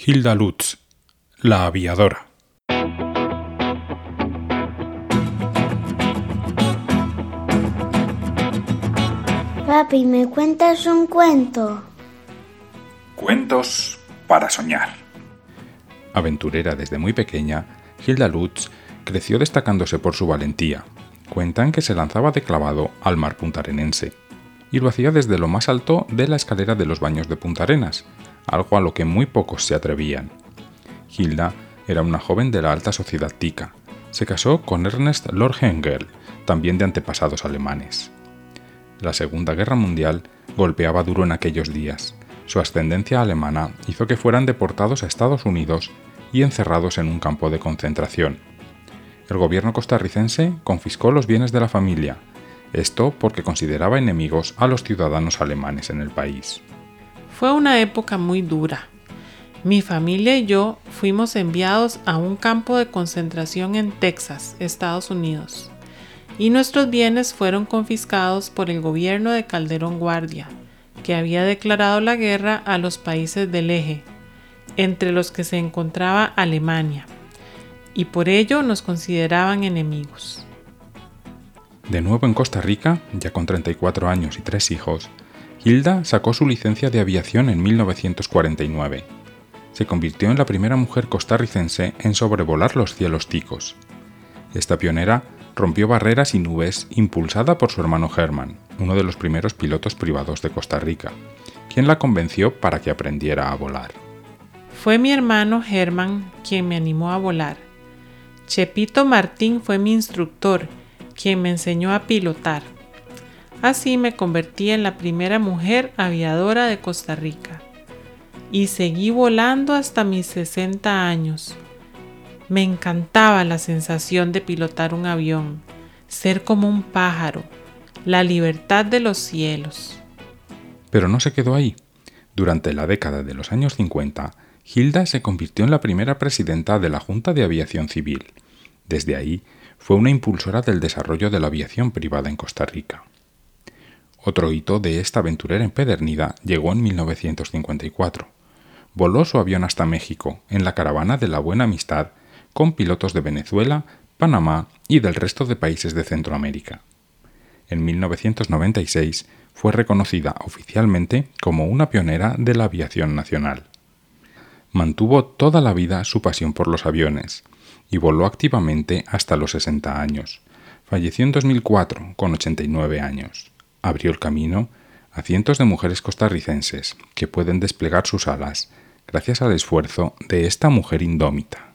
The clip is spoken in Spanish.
Hilda Lutz, la aviadora. Papi, ¿me cuentas un cuento? Cuentos para soñar. Aventurera desde muy pequeña, Hilda Lutz creció destacándose por su valentía. Cuentan que se lanzaba de clavado al mar puntarenense y lo hacía desde lo más alto de la escalera de los baños de Punta Arenas, algo a lo que muy pocos se atrevían. Hilda era una joven de la alta sociedad tica. Se casó con Ernest Lord Hengel, también de antepasados alemanes. La Segunda Guerra Mundial golpeaba duro en aquellos días. Su ascendencia alemana hizo que fueran deportados a Estados Unidos y encerrados en un campo de concentración. El gobierno costarricense confiscó los bienes de la familia, esto porque consideraba enemigos a los ciudadanos alemanes en el país. Fue una época muy dura. Mi familia y yo fuimos enviados a un campo de concentración en Texas, Estados Unidos, y nuestros bienes fueron confiscados por el gobierno de Calderón Guardia, que había declarado la guerra a los países del eje, entre los que se encontraba Alemania, y por ello nos consideraban enemigos. De nuevo en Costa Rica, ya con 34 años y tres hijos, Hilda sacó su licencia de aviación en 1949. Se convirtió en la primera mujer costarricense en sobrevolar los cielos ticos. Esta pionera rompió barreras y nubes impulsada por su hermano Herman, uno de los primeros pilotos privados de Costa Rica, quien la convenció para que aprendiera a volar. Fue mi hermano Herman quien me animó a volar. Chepito Martín fue mi instructor, quien me enseñó a pilotar. Así me convertí en la primera mujer aviadora de Costa Rica. Y seguí volando hasta mis 60 años. Me encantaba la sensación de pilotar un avión, ser como un pájaro, la libertad de los cielos. Pero no se quedó ahí. Durante la década de los años 50, Hilda se convirtió en la primera presidenta de la Junta de Aviación Civil. Desde ahí, fue una impulsora del desarrollo de la aviación privada en Costa Rica. Otro hito de esta aventurera empedernida llegó en 1954. Voló su avión hasta México, en la caravana de la Buena Amistad, con pilotos de Venezuela, Panamá y del resto de países de Centroamérica. En 1996 fue reconocida oficialmente como una pionera de la aviación nacional. Mantuvo toda la vida su pasión por los aviones y voló activamente hasta los 60 años. Falleció en 2004 con 89 años abrió el camino a cientos de mujeres costarricenses que pueden desplegar sus alas gracias al esfuerzo de esta mujer indómita.